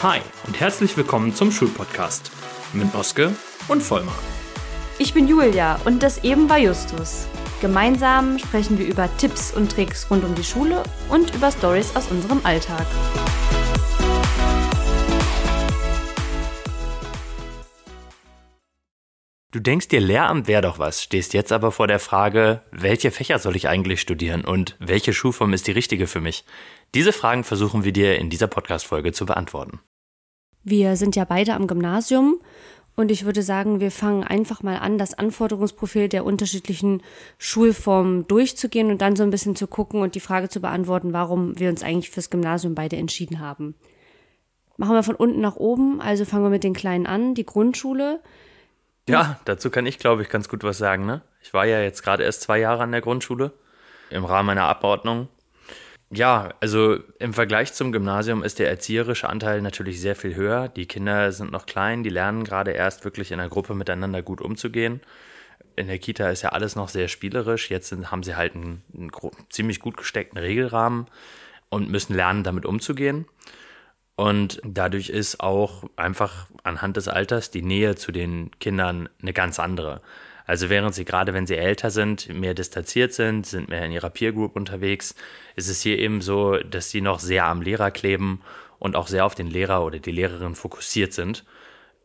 Hi und herzlich willkommen zum Schulpodcast mit Oske und Vollmar. Ich bin Julia und das eben war Justus. Gemeinsam sprechen wir über Tipps und Tricks rund um die Schule und über Stories aus unserem Alltag. Du denkst dir, Lehramt wäre doch was, stehst jetzt aber vor der Frage, welche Fächer soll ich eigentlich studieren und welche Schulform ist die richtige für mich? Diese Fragen versuchen wir dir in dieser Podcast-Folge zu beantworten. Wir sind ja beide am Gymnasium und ich würde sagen, wir fangen einfach mal an, das Anforderungsprofil der unterschiedlichen Schulformen durchzugehen und dann so ein bisschen zu gucken und die Frage zu beantworten, warum wir uns eigentlich fürs Gymnasium beide entschieden haben. Machen wir von unten nach oben, also fangen wir mit den Kleinen an, die Grundschule. Ja, dazu kann ich, glaube ich, ganz gut was sagen. Ne? Ich war ja jetzt gerade erst zwei Jahre an der Grundschule im Rahmen meiner Abordnung ja, also im Vergleich zum Gymnasium ist der erzieherische Anteil natürlich sehr viel höher. Die Kinder sind noch klein, die lernen gerade erst wirklich in der Gruppe miteinander gut umzugehen. In der Kita ist ja alles noch sehr spielerisch. Jetzt sind, haben sie halt einen, einen ziemlich gut gesteckten Regelrahmen und müssen lernen, damit umzugehen. Und dadurch ist auch einfach anhand des Alters die Nähe zu den Kindern eine ganz andere. Also während sie gerade, wenn sie älter sind, mehr distanziert sind, sind mehr in ihrer Peer Group unterwegs, ist es hier eben so, dass sie noch sehr am Lehrer kleben und auch sehr auf den Lehrer oder die Lehrerin fokussiert sind.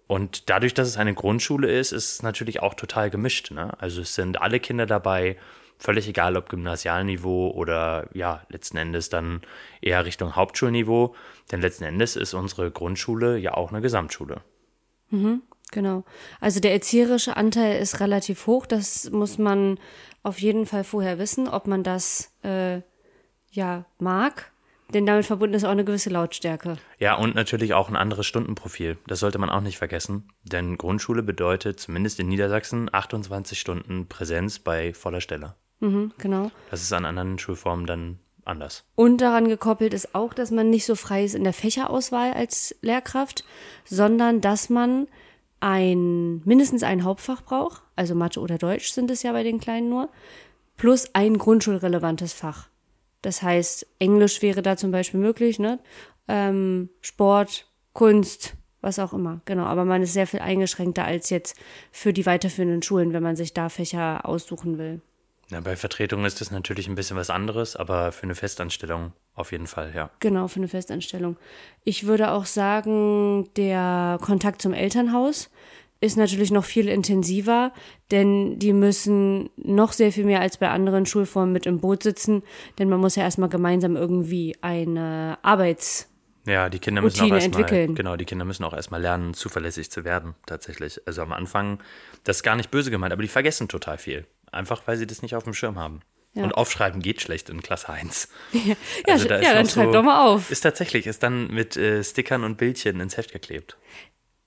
Und dadurch, dass es eine Grundschule ist, ist es natürlich auch total gemischt. Ne? Also es sind alle Kinder dabei, völlig egal ob Gymnasialniveau oder ja, letzten Endes dann eher Richtung Hauptschulniveau. Denn letzten Endes ist unsere Grundschule ja auch eine Gesamtschule. Mhm. Genau. Also der erzieherische Anteil ist relativ hoch. Das muss man auf jeden Fall vorher wissen, ob man das äh, ja mag. Denn damit verbunden ist auch eine gewisse Lautstärke. Ja, und natürlich auch ein anderes Stundenprofil. Das sollte man auch nicht vergessen. Denn Grundschule bedeutet zumindest in Niedersachsen 28 Stunden Präsenz bei voller Stelle. Mhm, genau. Das ist an anderen Schulformen dann anders. Und daran gekoppelt ist auch, dass man nicht so frei ist in der Fächerauswahl als Lehrkraft, sondern dass man ein, mindestens ein Hauptfach braucht, also Mathe oder Deutsch sind es ja bei den Kleinen nur, plus ein grundschulrelevantes Fach. Das heißt, Englisch wäre da zum Beispiel möglich, ne? Ähm, Sport, Kunst, was auch immer. Genau, aber man ist sehr viel eingeschränkter als jetzt für die weiterführenden Schulen, wenn man sich da Fächer aussuchen will. Ja, bei Vertretung ist das natürlich ein bisschen was anderes, aber für eine Festanstellung auf jeden Fall, ja. Genau, für eine Festanstellung. Ich würde auch sagen, der Kontakt zum Elternhaus ist natürlich noch viel intensiver, denn die müssen noch sehr viel mehr als bei anderen Schulformen mit im Boot sitzen, denn man muss ja erstmal gemeinsam irgendwie eine Arbeits ja, die Kinder müssen Routine auch erstmal, entwickeln. Genau, die Kinder müssen auch erstmal lernen, zuverlässig zu werden, tatsächlich. Also am Anfang, das ist gar nicht böse gemeint, aber die vergessen total viel. Einfach, weil sie das nicht auf dem Schirm haben. Ja. Und aufschreiben geht schlecht in Klasse 1. Ja, also da ja dann schreib so, doch mal auf. Ist tatsächlich, ist dann mit äh, Stickern und Bildchen ins Heft geklebt.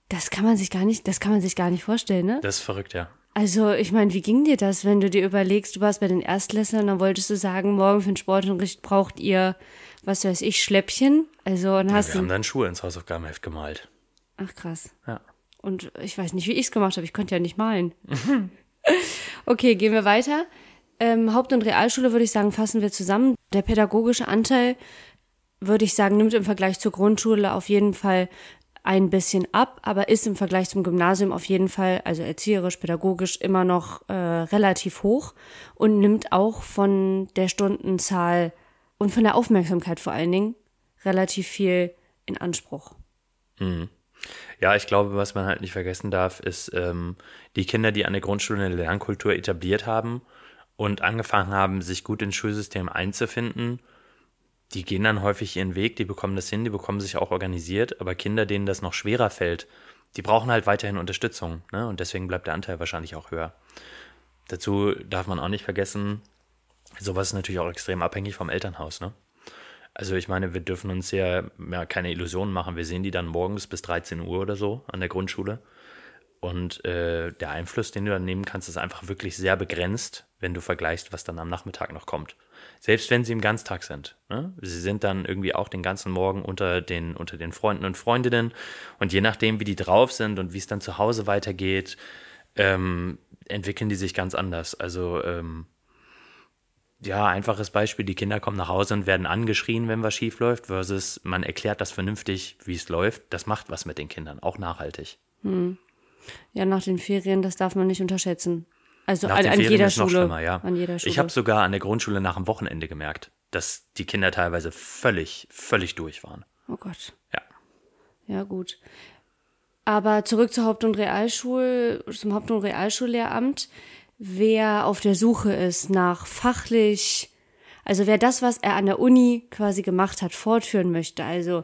Das kann man sich gar nicht, das kann man sich gar nicht vorstellen, ne? Das ist verrückt, ja. Also, ich meine, wie ging dir das, wenn du dir überlegst, du warst bei den Erstklässlern, dann wolltest du sagen, morgen für den Sportunterricht braucht ihr, was weiß ich, Schläppchen? Also, dann hast ja, wir haben dann Schuhe ins Hausaufgabenheft gemalt. Ach, krass. Ja. Und ich weiß nicht, wie ich es gemacht habe. Ich konnte ja nicht malen. Okay, gehen wir weiter. Ähm, Haupt- und Realschule würde ich sagen, fassen wir zusammen. Der pädagogische Anteil, würde ich sagen, nimmt im Vergleich zur Grundschule auf jeden Fall ein bisschen ab, aber ist im Vergleich zum Gymnasium auf jeden Fall, also erzieherisch, pädagogisch, immer noch äh, relativ hoch und nimmt auch von der Stundenzahl und von der Aufmerksamkeit vor allen Dingen relativ viel in Anspruch. Mhm. Ja, ich glaube, was man halt nicht vergessen darf, ist ähm, die Kinder, die an der Grundschule eine Lernkultur etabliert haben und angefangen haben, sich gut ins Schulsystem einzufinden, die gehen dann häufig ihren Weg, die bekommen das hin, die bekommen sich auch organisiert, aber Kinder, denen das noch schwerer fällt, die brauchen halt weiterhin Unterstützung, ne? Und deswegen bleibt der Anteil wahrscheinlich auch höher. Dazu darf man auch nicht vergessen, sowas ist natürlich auch extrem abhängig vom Elternhaus, ne? Also ich meine, wir dürfen uns ja, ja keine Illusionen machen. Wir sehen die dann morgens bis 13 Uhr oder so an der Grundschule. Und äh, der Einfluss, den du dann nehmen kannst, ist einfach wirklich sehr begrenzt, wenn du vergleichst, was dann am Nachmittag noch kommt. Selbst wenn sie im Ganztag sind. Ne? Sie sind dann irgendwie auch den ganzen Morgen unter den, unter den Freunden und Freundinnen. Und je nachdem, wie die drauf sind und wie es dann zu Hause weitergeht, ähm, entwickeln die sich ganz anders. Also ähm, ja, einfaches Beispiel, die Kinder kommen nach Hause und werden angeschrien, wenn was schief läuft, versus man erklärt das vernünftig, wie es läuft. Das macht was mit den Kindern, auch nachhaltig. Hm. Ja, nach den Ferien, das darf man nicht unterschätzen. Also Nach an, den an Ferien jeder ist noch Schule. schlimmer, ja. An jeder Schule. Ich habe sogar an der Grundschule nach dem Wochenende gemerkt, dass die Kinder teilweise völlig, völlig durch waren. oh Gott. Ja. Ja, gut. Aber zurück zur Haupt- und Realschul, zum Haupt- und Realschullehramt. Wer auf der Suche ist nach fachlich, also wer das, was er an der Uni quasi gemacht hat, fortführen möchte, also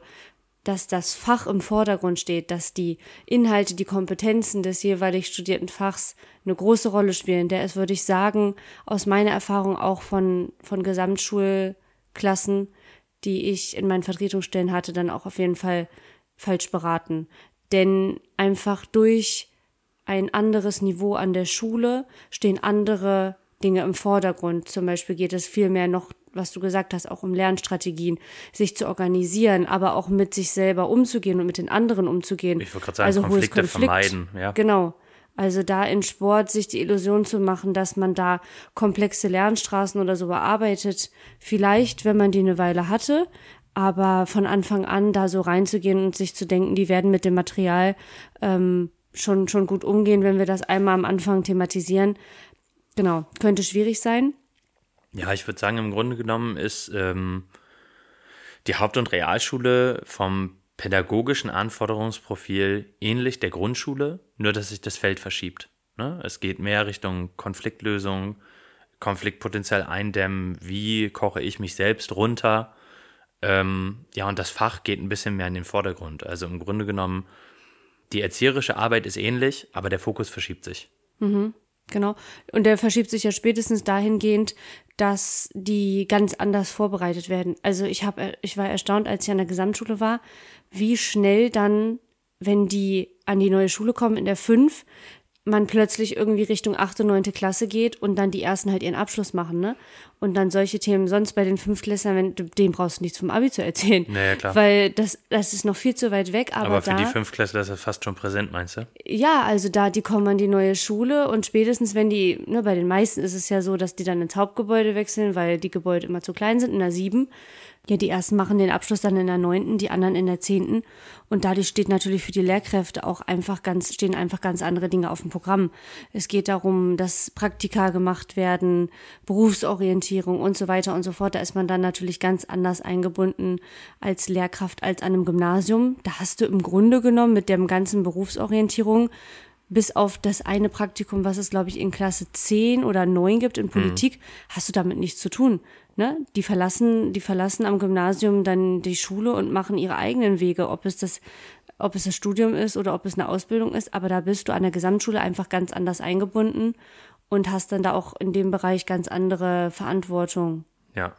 dass das Fach im Vordergrund steht, dass die Inhalte, die Kompetenzen des jeweilig studierten Fachs eine große Rolle spielen. Der ist, würde ich sagen, aus meiner Erfahrung auch von, von Gesamtschulklassen, die ich in meinen Vertretungsstellen hatte, dann auch auf jeden Fall falsch beraten. Denn einfach durch ein anderes Niveau an der Schule stehen andere Dinge im Vordergrund. Zum Beispiel geht es viel mehr noch, was du gesagt hast, auch um Lernstrategien, sich zu organisieren, aber auch mit sich selber umzugehen und mit den anderen umzugehen. Ich wollte gerade sagen, also Konflikte Konflikt. vermeiden, ja. Genau. Also da in Sport sich die Illusion zu machen, dass man da komplexe Lernstraßen oder so bearbeitet, vielleicht, wenn man die eine Weile hatte, aber von Anfang an da so reinzugehen und sich zu denken, die werden mit dem Material ähm, schon, schon gut umgehen, wenn wir das einmal am Anfang thematisieren. Genau, könnte schwierig sein. Ja, ich würde sagen, im Grunde genommen ist ähm, die Haupt- und Realschule vom pädagogischen Anforderungsprofil ähnlich der Grundschule, nur dass sich das Feld verschiebt. Ne? Es geht mehr Richtung Konfliktlösung, Konfliktpotenzial eindämmen, wie koche ich mich selbst runter. Ähm, ja, und das Fach geht ein bisschen mehr in den Vordergrund. Also im Grunde genommen, die erzieherische Arbeit ist ähnlich, aber der Fokus verschiebt sich. Genau. Und der verschiebt sich ja spätestens dahingehend, dass die ganz anders vorbereitet werden. Also ich habe, ich war erstaunt, als ich an der Gesamtschule war, wie schnell dann, wenn die an die neue Schule kommen in der 5, man plötzlich irgendwie Richtung 8. und 9. Klasse geht und dann die ersten halt ihren Abschluss machen, ne? Und dann solche Themen, sonst bei den Fünftklässlern, wenn, dem brauchst du nichts vom Abi zu erzählen. Naja, klar. Weil das, das ist noch viel zu weit weg, aber, Aber für da, die Fünftklässler ist das fast schon präsent, meinst du? ja, also da, die kommen an die neue Schule und spätestens, wenn die, ne, bei den meisten ist es ja so, dass die dann ins Hauptgebäude wechseln, weil die Gebäude immer zu klein sind, in der sieben. Ja, die ersten machen den Abschluss dann in der neunten, die anderen in der zehnten. Und dadurch steht natürlich für die Lehrkräfte auch einfach ganz, stehen einfach ganz andere Dinge auf dem Programm. Es geht darum, dass Praktika gemacht werden, Berufsorientierung und so weiter und so fort. Da ist man dann natürlich ganz anders eingebunden als Lehrkraft als an einem Gymnasium. Da hast du im Grunde genommen mit dem ganzen Berufsorientierung bis auf das eine Praktikum, was es, glaube ich, in Klasse 10 oder 9 gibt in Politik, hast du damit nichts zu tun. Ne? Die verlassen, die verlassen am Gymnasium dann die Schule und machen ihre eigenen Wege, ob es das, ob es das Studium ist oder ob es eine Ausbildung ist, aber da bist du an der Gesamtschule einfach ganz anders eingebunden und hast dann da auch in dem Bereich ganz andere Verantwortung. Ja.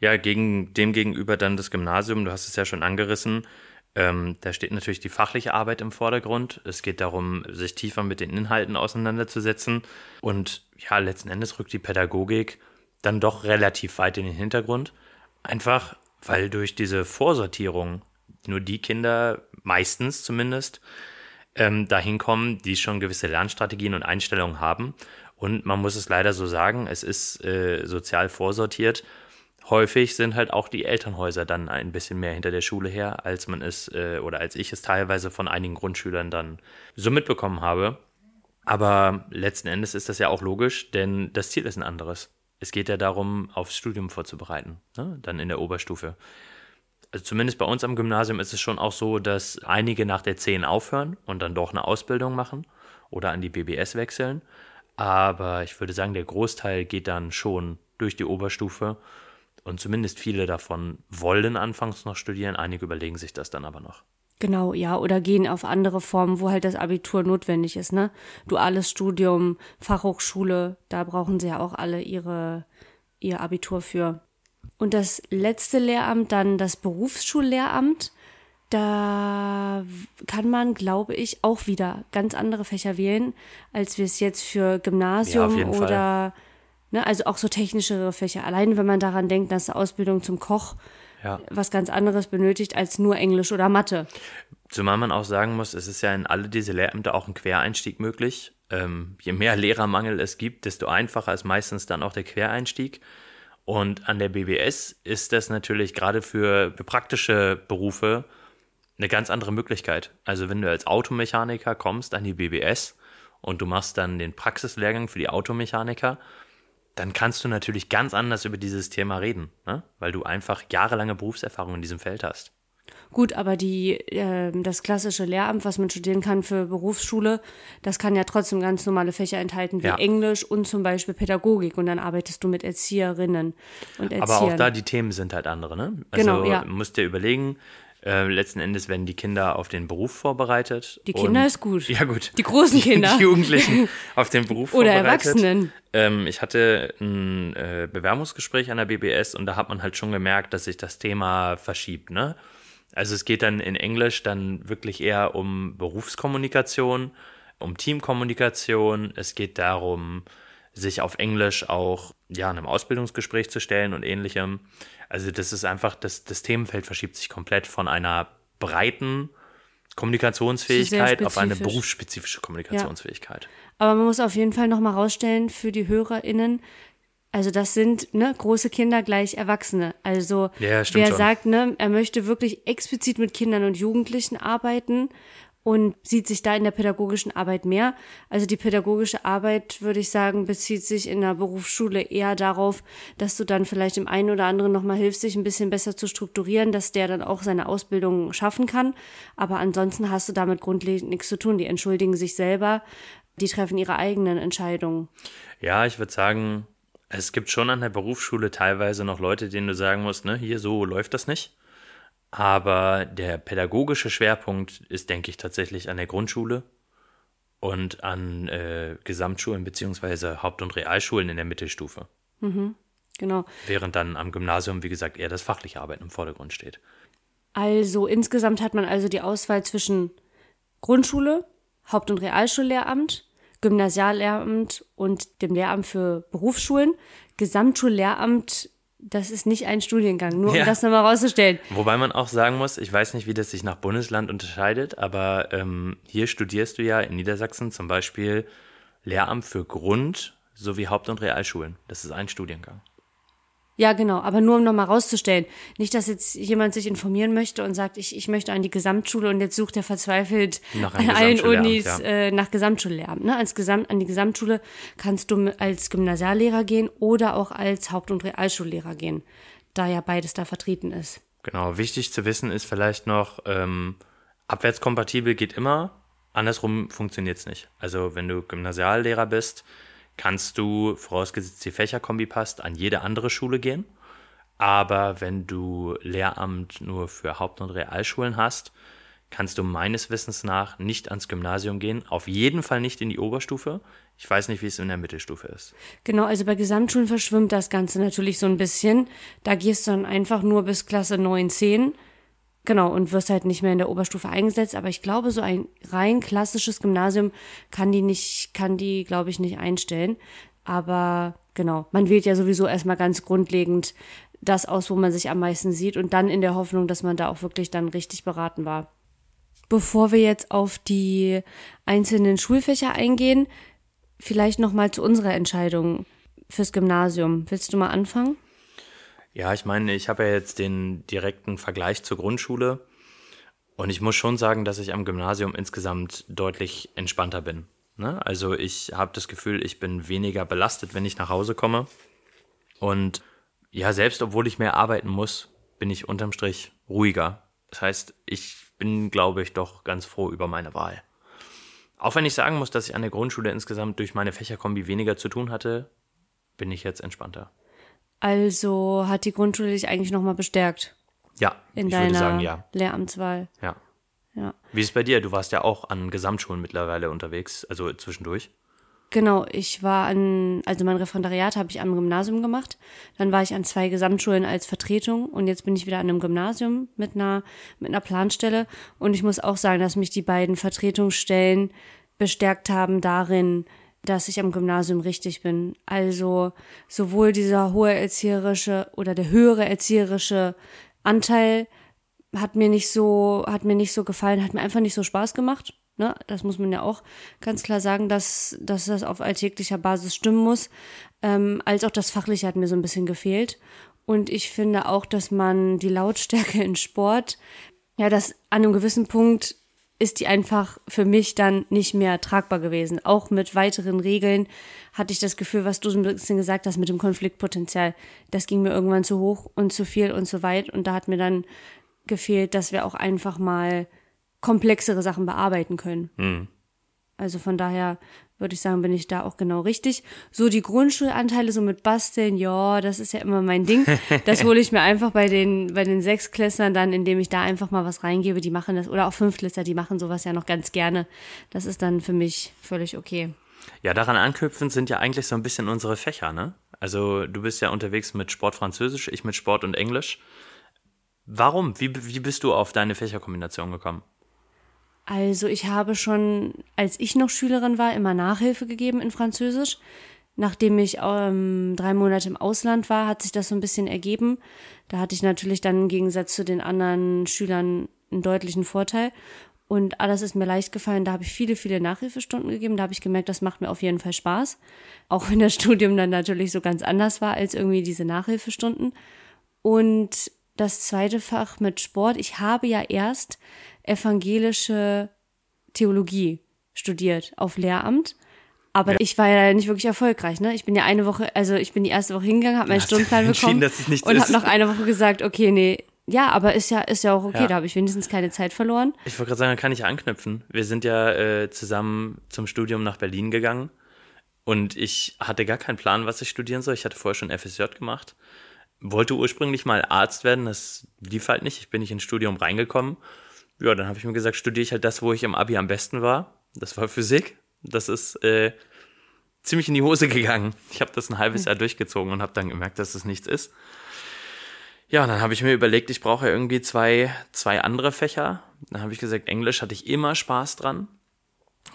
Ja, gegen dem dann das Gymnasium, du hast es ja schon angerissen. Ähm, da steht natürlich die fachliche Arbeit im Vordergrund. Es geht darum, sich tiefer mit den Inhalten auseinanderzusetzen. Und ja, letzten Endes rückt die Pädagogik dann doch relativ weit in den Hintergrund. Einfach, weil durch diese Vorsortierung nur die Kinder, meistens zumindest, ähm, dahin kommen, die schon gewisse Lernstrategien und Einstellungen haben. Und man muss es leider so sagen, es ist äh, sozial vorsortiert. Häufig sind halt auch die Elternhäuser dann ein bisschen mehr hinter der Schule her, als man es äh, oder als ich es teilweise von einigen Grundschülern dann so mitbekommen habe. Aber letzten Endes ist das ja auch logisch, denn das Ziel ist ein anderes. Es geht ja darum, aufs Studium vorzubereiten, ne? dann in der Oberstufe. Also zumindest bei uns am Gymnasium ist es schon auch so, dass einige nach der 10 aufhören und dann doch eine Ausbildung machen oder an die BBS wechseln. Aber ich würde sagen, der Großteil geht dann schon durch die Oberstufe und zumindest viele davon wollen anfangs noch studieren, einige überlegen sich das dann aber noch. Genau, ja, oder gehen auf andere Formen, wo halt das Abitur notwendig ist, ne? Duales Studium, Fachhochschule, da brauchen sie ja auch alle ihre, ihr Abitur für. Und das letzte Lehramt, dann das Berufsschullehramt, da kann man, glaube ich, auch wieder ganz andere Fächer wählen, als wir es jetzt für Ja, Gymnasium Fall. oder, ne, also auch so technischere Fächer. Allein wenn man daran denkt, dass Ausbildung zum Koch Ja. was ganz anderes benötigt als nur Englisch oder Mathe. Zumal man auch sagen muss, es ist ja in alle diese Lehrämter auch ein Quereinstieg möglich. Ähm, je mehr Lehrermangel es gibt, desto einfacher ist meistens dann auch der Quereinstieg. Und an der BBS ist das natürlich gerade für, für praktische Berufe eine ganz andere Möglichkeit. Also wenn du als Automechaniker kommst an die BBS und du machst dann den Praxislehrgang für die Automechaniker, dann kannst du natürlich ganz anders über dieses Thema reden, ne? weil du einfach jahrelange Berufserfahrung in diesem Feld hast. Gut, aber die, äh, das klassische Lehramt, was man studieren kann für Berufsschule, das kann ja trotzdem ganz normale Fächer enthalten, wie Ja. Englisch und zum Beispiel Pädagogik. Und dann arbeitest du mit Erzieherinnen und Erziehern. Aber auch da, die Themen sind halt andere, ne? Also Genau, ja. musst dir überlegen, äh, letzten Endes werden die Kinder auf den Beruf vorbereitet. Die Kinder und- ist gut. Ja, gut. Die großen Kinder. Die Jugendlichen auf den Beruf Oder vorbereitet. Erwachsenen. Ähm, ich hatte ein äh, Bewerbungsgespräch an der BBS und da hat man halt schon gemerkt, dass sich das Thema verschiebt, ne? Also es geht dann in Englisch dann wirklich eher um Berufskommunikation, um Teamkommunikation. Es geht darum, sich auf Englisch auch ja, einem Ausbildungsgespräch zu stellen und ähnlichem. Also das ist einfach, das, das Themenfeld verschiebt sich komplett von einer breiten Kommunikationsfähigkeit auf eine spezifisch. berufsspezifische Kommunikationsfähigkeit. Aber man muss auf jeden Fall nochmal rausstellen für die HörerInnen, also das sind ne, große Kinder gleich Erwachsene. Also Ja, wer schon. sagt, ne, er möchte wirklich explizit mit Kindern und Jugendlichen arbeiten und sieht sich da in der pädagogischen Arbeit mehr. Also die pädagogische Arbeit, würde ich sagen, bezieht sich in der Berufsschule eher darauf, dass du dann vielleicht dem einen oder anderen nochmal hilfst, sich ein bisschen besser zu strukturieren, dass der dann auch seine Ausbildung schaffen kann. Aber ansonsten hast du damit grundlegend nichts zu tun. Die entschuldigen sich selber, die treffen ihre eigenen Entscheidungen. Ja, ich würde sagen, es gibt schon an der Berufsschule teilweise noch Leute, denen du sagen musst, ne, hier so läuft das nicht. Aber der pädagogische Schwerpunkt ist, denke ich, tatsächlich an der Grundschule und an äh, Gesamtschulen beziehungsweise Haupt- und Realschulen in der Mittelstufe. Genau. Während dann am Gymnasium, wie gesagt, eher das fachliche Arbeiten im Vordergrund steht. Also insgesamt hat man also die Auswahl zwischen Grundschule, Haupt- und Realschullehramt, Gymnasiallehramt und dem Lehramt für Berufsschulen. Gesamtschullehramt, das ist nicht ein Studiengang, nur Ja. um das nochmal rauszustellen. Wobei man auch sagen muss, ich weiß nicht, wie das sich nach Bundesland unterscheidet, aber ähm, hier studierst du ja in Niedersachsen zum Beispiel Lehramt für Grund- sowie Haupt- und Realschulen. Das ist ein Studiengang. Ja, genau, aber nur um nochmal rauszustellen. Nicht, dass jetzt jemand sich informieren möchte und sagt, ich, ich möchte an die Gesamtschule und jetzt sucht er verzweifelt an allen Unis ja. äh, nach Gesamtschullehramt. Ne? Als Gesamt, an die Gesamtschule kannst du als Gymnasiallehrer gehen oder auch als Haupt- und Realschullehrer gehen, da ja beides da vertreten ist. Genau, wichtig zu wissen ist vielleicht noch, ähm, abwärtskompatibel geht immer, andersrum funktioniert es nicht. Also wenn du Gymnasiallehrer bist, kannst du, vorausgesetzt die Fächerkombi passt, an jede andere Schule gehen. Aber wenn du Lehramt nur für Haupt- und Realschulen hast, kannst du meines Wissens nach nicht ans Gymnasium gehen. Auf jeden Fall nicht in die Oberstufe. Ich weiß nicht, wie es in der Mittelstufe ist. Genau, also bei Gesamtschulen verschwimmt das Ganze natürlich so ein bisschen. Da gehst du dann einfach nur bis Klasse 9, 10. Genau, und wirst halt nicht mehr in der Oberstufe eingesetzt. Aber ich glaube, so ein rein klassisches Gymnasium kann die nicht, kann die, glaube ich, nicht einstellen. Aber genau, man wählt ja sowieso erstmal ganz grundlegend das aus, wo man sich am meisten sieht und dann in der Hoffnung, dass man da auch wirklich dann richtig beraten war. Bevor wir jetzt auf die einzelnen Schulfächer eingehen, vielleicht noch mal zu unserer Entscheidung fürs Gymnasium. Willst du mal anfangen? Ja, ich meine, ich habe ja jetzt den direkten Vergleich zur Grundschule und ich muss schon sagen, dass ich am Gymnasium insgesamt deutlich entspannter bin. Ne? Also ich habe das Gefühl, ich bin weniger belastet, wenn ich nach Hause komme. Und ja, selbst obwohl ich mehr arbeiten muss, bin ich unterm Strich ruhiger. Das heißt, ich bin, glaube ich, doch ganz froh über meine Wahl. Auch wenn ich sagen muss, dass ich an der Grundschule insgesamt durch meine Fächerkombi weniger zu tun hatte, bin ich jetzt entspannter. Also hat die Grundschule dich eigentlich noch mal bestärkt Ja, in ich deiner würde sagen, ja. Lehramtswahl. Ja. Ja. Wie ist es bei dir? Du warst ja auch an Gesamtschulen mittlerweile unterwegs, also zwischendurch. Genau, ich war an, also mein Referendariat habe ich am Gymnasium gemacht. Dann war ich an zwei Gesamtschulen als Vertretung und jetzt bin ich wieder an einem Gymnasium mit einer, mit einer Planstelle. Und ich muss auch sagen, dass mich die beiden Vertretungsstellen bestärkt haben darin, dass ich am Gymnasium richtig bin. Also sowohl dieser hohe erzieherische oder der höhere erzieherische Anteil hat mir nicht so, hat mir nicht so gefallen, hat mir einfach nicht so Spaß gemacht. Ne? Das muss man ja auch ganz klar sagen, dass, dass das auf alltäglicher Basis stimmen muss. Ähm, als auch das Fachliche hat mir so ein bisschen gefehlt. Und ich finde auch, dass man die Lautstärke in Sport, ja, dass an einem gewissen Punkt ist die einfach für mich dann nicht mehr tragbar gewesen. Auch mit weiteren Regeln hatte ich das Gefühl, was du so ein bisschen gesagt hast mit dem Konfliktpotenzial, das ging mir irgendwann zu hoch und zu viel und zu weit. Und da hat mir dann gefehlt, dass wir auch einfach mal komplexere Sachen bearbeiten können. Mhm. Also von daher würde ich sagen, bin ich da auch genau richtig. So die Grundschulanteile so mit Basteln, ja, das ist ja immer mein Ding. Das hole ich mir einfach bei den, bei den Sechsklässlern dann, indem ich da einfach mal was reingebe. Die machen das, oder auch Fünftklässler, die machen sowas ja noch ganz gerne. Das ist dann für mich völlig okay. Ja, daran anknüpfend sind ja eigentlich so ein bisschen unsere Fächer, ne? Also du bist ja unterwegs mit Sport Französisch, ich mit Sport und Englisch. Warum? Wie, wie bist du auf deine Fächerkombination gekommen? Also ich habe schon, als ich noch Schülerin war, immer Nachhilfe gegeben in Französisch. Nachdem ich ähm, drei Monate im Ausland war, hat sich das so ein bisschen ergeben. Da hatte ich natürlich dann im Gegensatz zu den anderen Schülern einen deutlichen Vorteil. Und alles ist mir leicht gefallen. Da habe ich viele, viele Nachhilfestunden gegeben. Da habe ich gemerkt, das macht mir auf jeden Fall Spaß. Auch wenn das Studium dann natürlich so ganz anders war als irgendwie diese Nachhilfestunden. Und das zweite Fach mit Sport. Ich habe ja erst evangelische Theologie studiert auf Lehramt. Aber ja. ich war ja nicht wirklich erfolgreich, ne? Ich bin ja eine Woche, also ich bin die erste Woche hingegangen, habe meinen Stundenplan bekommen und habe nach einer Woche gesagt, okay, nee, ja, aber ist ja ist ja auch okay, ja. da habe ich wenigstens keine Zeit verloren. Ich wollte gerade sagen, da kann ich anknüpfen. Wir sind ja äh, zusammen zum Studium nach Berlin gegangen und ich hatte gar keinen Plan, was ich studieren soll. Ich hatte vorher schon FSJ gemacht wollte ursprünglich mal Arzt werden, das lief halt nicht. Ich bin nicht ins Studium reingekommen. Ja, dann habe ich mir gesagt, studiere ich halt das, wo ich im Abi am besten war. Das war Physik. Das ist äh, ziemlich in die Hose gegangen. Ich habe das ein halbes Jahr durchgezogen und habe dann gemerkt, dass es nichts ist. Ja, und dann habe ich mir überlegt, ich brauche irgendwie zwei, zwei andere Fächer. Dann habe ich gesagt, Englisch hatte ich immer Spaß dran.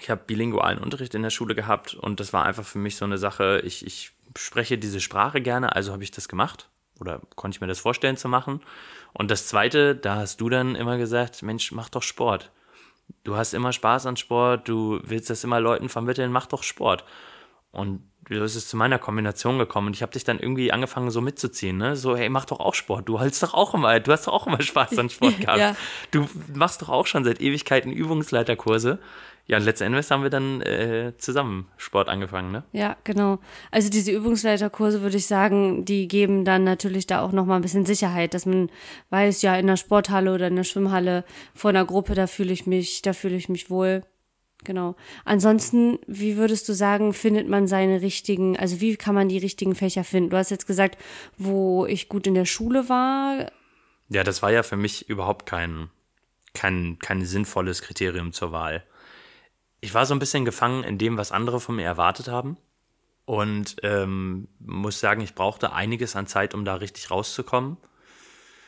Ich habe bilingualen Unterricht in der Schule gehabt und das war einfach für mich so eine Sache, ich, ich spreche diese Sprache gerne, also habe ich das gemacht oder konnte ich mir das vorstellen zu machen. Und das Zweite, da hast du dann immer gesagt, Mensch, mach doch Sport. Du hast immer Spaß an Sport, du willst das immer Leuten vermitteln, mach doch Sport. Und so ist es zu meiner Kombination gekommen und ich habe dich dann irgendwie angefangen so mitzuziehen, ne? So, hey, mach doch auch Sport. Du hältst doch auch immer, du hast doch auch immer Spaß an Sport gehabt. ja. Du machst doch auch schon seit Ewigkeiten Übungsleiterkurse. Ja, und letztendlich haben wir dann äh, zusammen Sport angefangen, ne? Ja, genau. Also diese Übungsleiterkurse würde ich sagen, die geben dann natürlich da auch nochmal ein bisschen Sicherheit, dass man weiß, ja, in der Sporthalle oder in der Schwimmhalle vor einer Gruppe, da fühle ich mich, da fühle ich mich wohl. Genau. Ansonsten, wie würdest du sagen, findet man seine richtigen, also wie kann man die richtigen Fächer finden? Du hast jetzt gesagt, wo ich gut in der Schule war. Ja, das war ja für mich überhaupt kein, kein, kein sinnvolles Kriterium zur Wahl ich war so ein bisschen gefangen in dem, was andere von mir erwartet haben. Und ähm, muss sagen, ich brauchte einiges an Zeit, um da richtig rauszukommen.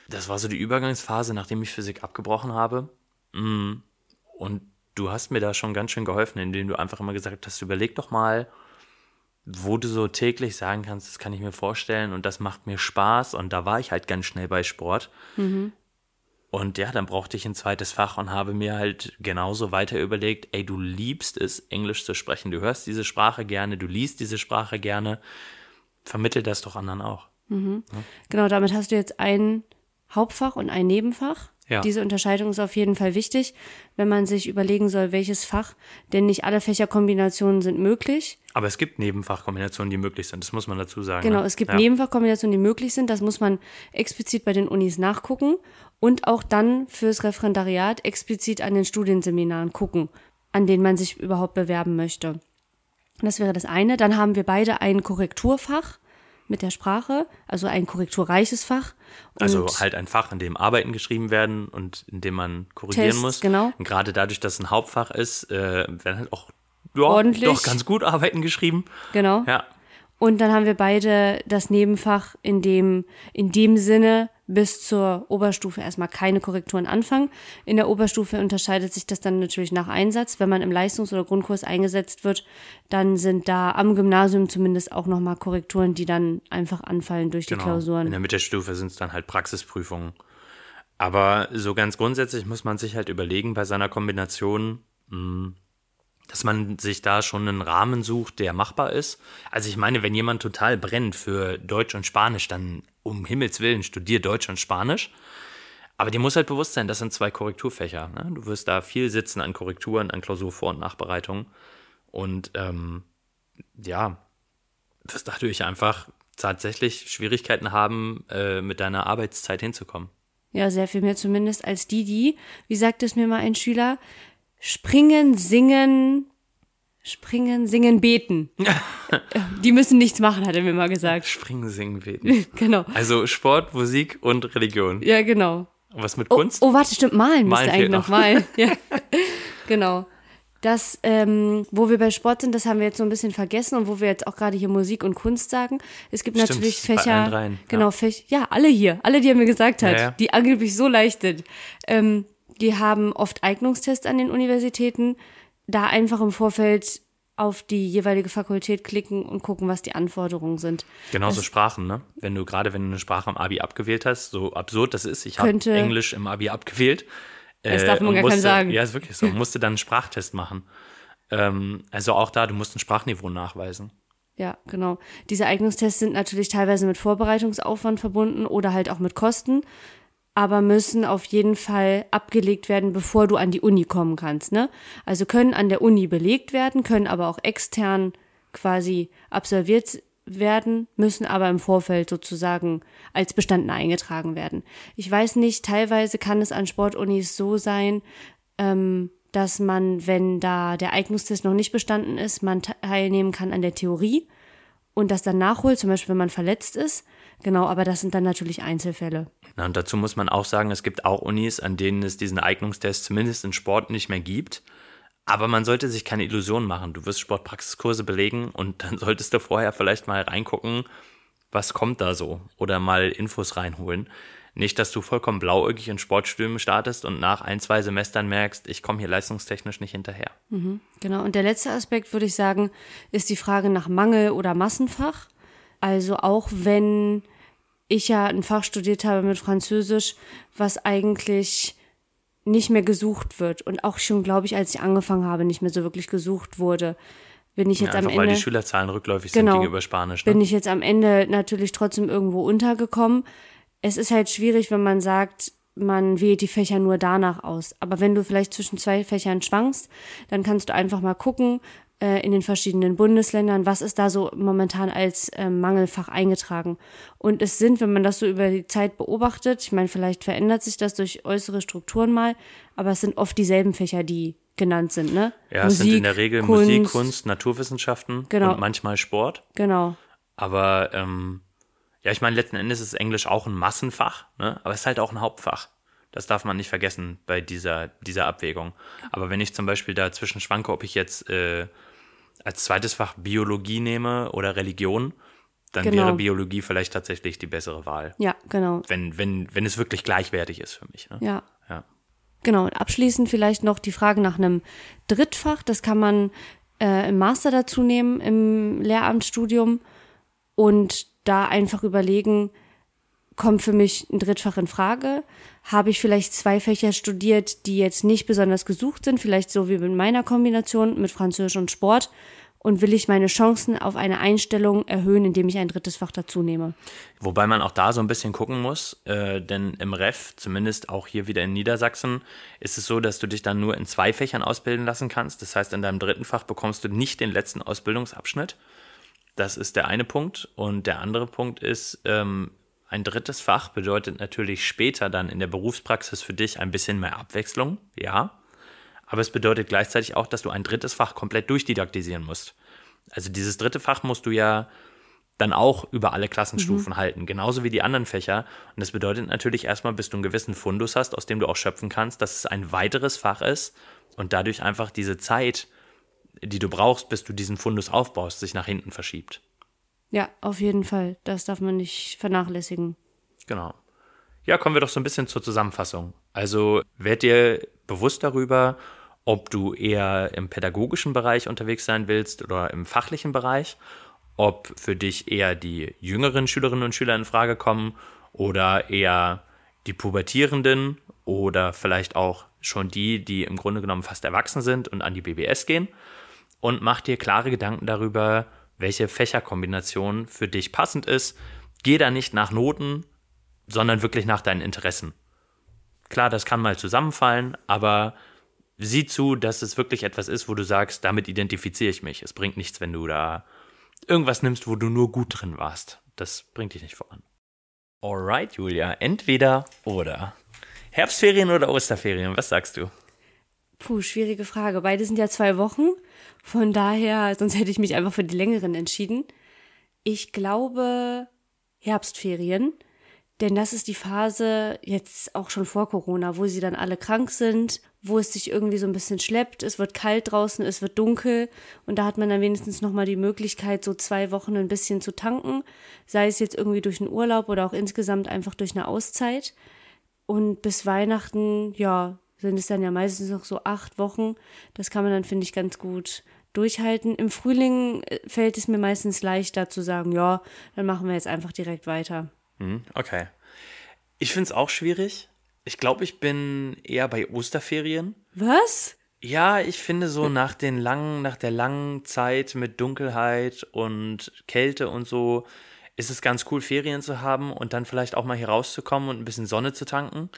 Das war so die Übergangsphase, nachdem ich Physik abgebrochen habe. Mm. Und du hast mir da schon ganz schön geholfen, indem du einfach immer gesagt hast, überleg doch mal, wo du so täglich sagen kannst, das kann ich mir vorstellen und das macht mir Spaß. Und da war ich halt ganz schnell bei Sport. Mhm. Und ja, dann brauchte ich ein zweites Fach und habe mir halt genauso weiter überlegt, ey, du liebst es, Englisch zu sprechen. Du hörst diese Sprache gerne, du liest diese Sprache gerne. Vermittel das doch anderen auch. Mhm. Ja? Genau, damit hast du jetzt ein Hauptfach und ein Nebenfach. Ja. Diese Unterscheidung ist auf jeden Fall wichtig, wenn man sich überlegen soll, welches Fach, denn nicht alle Fächerkombinationen sind möglich. Aber es gibt Nebenfachkombinationen, die möglich sind, das muss man dazu sagen. Genau, ne? es gibt ja. Nebenfachkombinationen, die möglich sind, das muss man explizit bei den Unis nachgucken und auch dann fürs Referendariat explizit an den Studienseminaren gucken, an denen man sich überhaupt bewerben möchte. Das wäre das eine. Dann haben wir beide ein Korrekturfach mit der Sprache, also ein korrekturreiches Fach. also halt ein Fach, in dem Arbeiten geschrieben werden und in dem man korrigieren Tests, muss. Genau. Und gerade dadurch, dass es ein Hauptfach ist, äh, werden halt auch ja, Ordentlich. doch ganz gut Arbeiten geschrieben. Genau. Ja. Und dann haben wir beide das Nebenfach, in dem, in dem Sinne bis zur Oberstufe erstmal keine Korrekturen anfangen. In der Oberstufe unterscheidet sich das dann natürlich nach Einsatz. Wenn man im Leistungs- oder Grundkurs eingesetzt wird, dann sind da am Gymnasium zumindest auch nochmal Korrekturen, die dann einfach anfallen durch genau. die Klausuren. In der Mittelstufe sind es dann halt Praxisprüfungen. Aber so ganz grundsätzlich muss man sich halt überlegen bei seiner Kombination, mm, dass man sich da schon einen Rahmen sucht, der machbar ist. Also ich meine, wenn jemand total brennt für Deutsch und Spanisch, dann um Himmels Willen studier Deutsch und Spanisch. Aber dir muss halt bewusst sein, das sind zwei Korrekturfächer. Ne? Du wirst da viel sitzen an Korrekturen, an Klausurvor- und Nachbereitungen. Und ähm, ja, wirst dadurch einfach tatsächlich Schwierigkeiten haben, äh, mit deiner Arbeitszeit hinzukommen. Ja, sehr viel mehr zumindest als die, die, wie sagt es mir mal ein Schüler, springen, singen, springen, singen, beten. die müssen nichts machen, hat er mir mal gesagt. Springen, singen, beten. genau. Also Sport, Musik und Religion. Ja, genau. Was mit Oh, Kunst? oh warte, stimmt, malen, Malen müsste eigentlich noch noch. malen. Ja. genau. Das, ähm, wo wir bei Sport sind, das haben wir jetzt so ein bisschen vergessen und wo wir jetzt auch gerade hier Musik und Kunst sagen. Es gibt Stimmt, natürlich Fächer. allen dreien, ja. Genau, Fächer. Ja, alle hier, alle, die er mir gesagt hat, Ja, ja. die angeblich so leicht sind. Ähm, die haben oft Eignungstests an den Universitäten. Da einfach im Vorfeld auf die jeweilige Fakultät klicken und gucken, was die Anforderungen sind. Genauso Sprachen, ne? Wenn du gerade, wenn du eine Sprache am Abi abgewählt hast, so absurd das ist, ich habe Englisch im Abi abgewählt. Das darf man und gar musste, sagen. Ja, ist wirklich so. Musste dann einen Sprachtest machen. Ähm, also auch da, du musst ein Sprachniveau nachweisen. Ja, genau. Diese Eignungstests sind natürlich teilweise mit Vorbereitungsaufwand verbunden oder halt auch mit Kosten, aber müssen auf jeden Fall abgelegt werden, bevor du an die Uni kommen kannst. Ne? Also können an der Uni belegt werden, können aber auch extern quasi absolviert werden, müssen aber im Vorfeld sozusagen als bestanden eingetragen werden. Ich weiß nicht, teilweise kann es an Sportunis so sein, ähm, dass man, wenn da der Eignungstest noch nicht bestanden ist, man teilnehmen kann an der Theorie und das dann nachholt, zum Beispiel wenn man verletzt ist. Genau, aber das sind dann natürlich Einzelfälle. Na, und dazu muss man auch sagen, es gibt auch Unis, an denen es diesen Eignungstest zumindest in Sport nicht mehr gibt. Aber man sollte sich keine Illusionen machen. Du wirst Sportpraxiskurse belegen und dann solltest du vorher vielleicht mal reingucken, was kommt da so oder mal Infos reinholen. Nicht, dass du vollkommen blauäugig in Sportstürmen startest und nach ein, zwei Semestern merkst, ich komme hier leistungstechnisch nicht hinterher. Genau, und der letzte Aspekt, würde ich sagen, ist die Frage nach Mangel oder Massenfach. Also auch wenn ich ja ein Fach studiert habe mit Französisch, was eigentlich nicht mehr gesucht wird und auch schon, glaube ich, als ich angefangen habe, nicht mehr so wirklich gesucht wurde, bin ich jetzt Ja, am einfach weil Ende die Schülerzahlen rückläufig Genau. sind gegenüber Spanisch. Ne? bin ich jetzt am Ende natürlich trotzdem irgendwo untergekommen. Es ist halt schwierig, wenn man sagt, man wählt die Fächer nur danach aus. Aber wenn du vielleicht zwischen zwei Fächern schwankst, dann kannst du einfach mal gucken äh, in den verschiedenen Bundesländern, was ist da so momentan als äh, Mangelfach eingetragen. Und es sind, wenn man das so über die Zeit beobachtet, ich meine, vielleicht verändert sich das durch äußere Strukturen mal, aber es sind oft dieselben Fächer, die genannt sind, ne? ja, es sind in der Regel Musik, Kunst, Naturwissenschaften Genau. und manchmal Sport. Genau. Aber ähm, ja, ich meine, letzten Endes ist Englisch auch ein Massenfach, ne? aber es ist halt auch ein Hauptfach. Das darf man nicht vergessen bei dieser, dieser Abwägung. Aber wenn ich zum Beispiel dazwischen schwanke, ob ich jetzt äh, als zweites Fach Biologie nehme oder Religion, dann Genau. wäre Biologie vielleicht tatsächlich die bessere Wahl. Ja, genau. Wenn, wenn, wenn es wirklich gleichwertig ist für mich. Ne? Ja. ja. Genau, und abschließend vielleicht noch die Frage nach einem Drittfach. Das kann man äh, im Master dazu nehmen, im Lehramtsstudium und da einfach überlegen, kommt für mich ein Drittfach in Frage? Habe ich vielleicht zwei Fächer studiert, die jetzt nicht besonders gesucht sind, vielleicht so wie mit meiner Kombination mit Französisch und Sport? Und will ich meine Chancen auf eine Einstellung erhöhen, indem ich ein drittes Fach dazu nehme? Wobei man auch da so ein bisschen gucken muss, äh, denn im Ref, zumindest auch hier wieder in Niedersachsen, ist es so, dass du dich dann nur in zwei Fächern ausbilden lassen kannst. Das heißt, in deinem dritten Fach bekommst du nicht den letzten Ausbildungsabschnitt. Das ist der eine Punkt. Und der andere Punkt ist, ähm, ein drittes Fach bedeutet natürlich später dann in der Berufspraxis für dich ein bisschen mehr Abwechslung, ja. Aber es bedeutet gleichzeitig auch, dass du ein drittes Fach komplett durchdidaktisieren musst. Also dieses dritte Fach musst du ja dann auch über alle Klassenstufen halten, genauso wie die anderen Fächer. Und das bedeutet natürlich erstmal, bis du einen gewissen Fundus hast, aus dem du auch schöpfen kannst, dass es ein weiteres Fach ist und dadurch einfach diese Zeit, die du brauchst, bis du diesen Fundus aufbaust, sich nach hinten verschiebt. Ja, auf jeden Fall. Das darf man nicht vernachlässigen. Genau. Ja, kommen wir doch so ein bisschen zur Zusammenfassung. Also werd dir bewusst darüber, ob du eher im pädagogischen Bereich unterwegs sein willst oder im fachlichen Bereich, ob für dich eher die jüngeren Schülerinnen und Schüler in Frage kommen oder eher die Pubertierenden oder vielleicht auch schon die, die im Grunde genommen fast erwachsen sind und an die BBS gehen und mach dir klare Gedanken darüber, welche Fächerkombination für dich passend ist. Geh da nicht nach Noten, sondern wirklich nach deinen Interessen. Klar, das kann mal zusammenfallen, aber sieh zu, dass es wirklich etwas ist, wo du sagst, damit identifiziere ich mich. Es bringt nichts, wenn du da irgendwas nimmst, wo du nur gut drin warst. Das bringt dich nicht voran. Alright, Julia, entweder oder. Herbstferien oder Osterferien, was sagst du? Puh, schwierige Frage. Beide sind ja zwei Wochen. Von daher, sonst hätte ich mich einfach für die längeren entschieden. Ich glaube Herbstferien, denn das ist die Phase jetzt auch schon vor Corona, wo sie dann alle krank sind, wo es sich irgendwie so ein bisschen schleppt, es wird kalt draußen, es wird dunkel und da hat man dann wenigstens nochmal die Möglichkeit, so zwei Wochen ein bisschen zu tanken, sei es jetzt irgendwie durch einen Urlaub oder auch insgesamt einfach durch eine Auszeit. Und bis Weihnachten, ja, sind es dann ja meistens noch so acht Wochen. Das kann man dann, finde ich, ganz gut durchhalten. Im Frühling äh, fällt es mir meistens leichter zu sagen, ja, dann machen wir jetzt einfach direkt weiter. Hm, okay. Ich finde es auch schwierig. Ich glaube, ich bin eher bei Osterferien. Was? Ja, ich finde so nach den langen, nach der langen Zeit mit Dunkelheit und Kälte und so, ist es ganz cool, Ferien zu haben und dann vielleicht auch mal hier rauszukommen und ein bisschen Sonne zu tanken.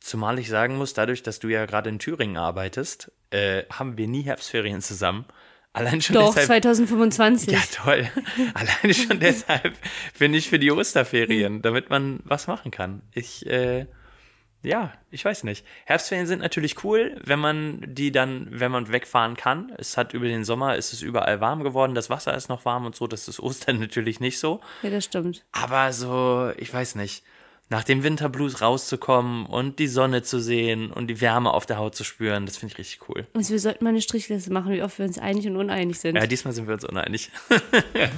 Zumal ich sagen muss, dadurch, dass du ja gerade in Thüringen arbeitest, äh, haben wir nie Herbstferien zusammen. Allein schon Doch, deshalb, 2025. Ja, toll. Allein schon deshalb bin ich für die Osterferien, damit man was machen kann. Ich, äh, ja, ich weiß nicht. Herbstferien sind natürlich cool, wenn man die dann, wenn man wegfahren kann. Es hat über den Sommer, ist es überall warm geworden, das Wasser ist noch warm und so, das ist Ostern natürlich nicht so. Ja, das stimmt. Aber so, ich weiß nicht nach dem Winterblues rauszukommen und die Sonne zu sehen und die Wärme auf der Haut zu spüren, das finde ich richtig cool. Also wir sollten mal eine Strichliste machen, wie oft wir uns einig und uneinig sind. Ja, diesmal sind wir uns uneinig.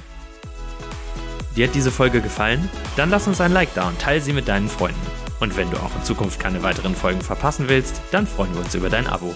Dir hat diese Folge gefallen? Dann lass uns ein Like da und teile sie mit deinen Freunden. Und wenn du auch in Zukunft keine weiteren Folgen verpassen willst, dann freuen wir uns über dein Abo.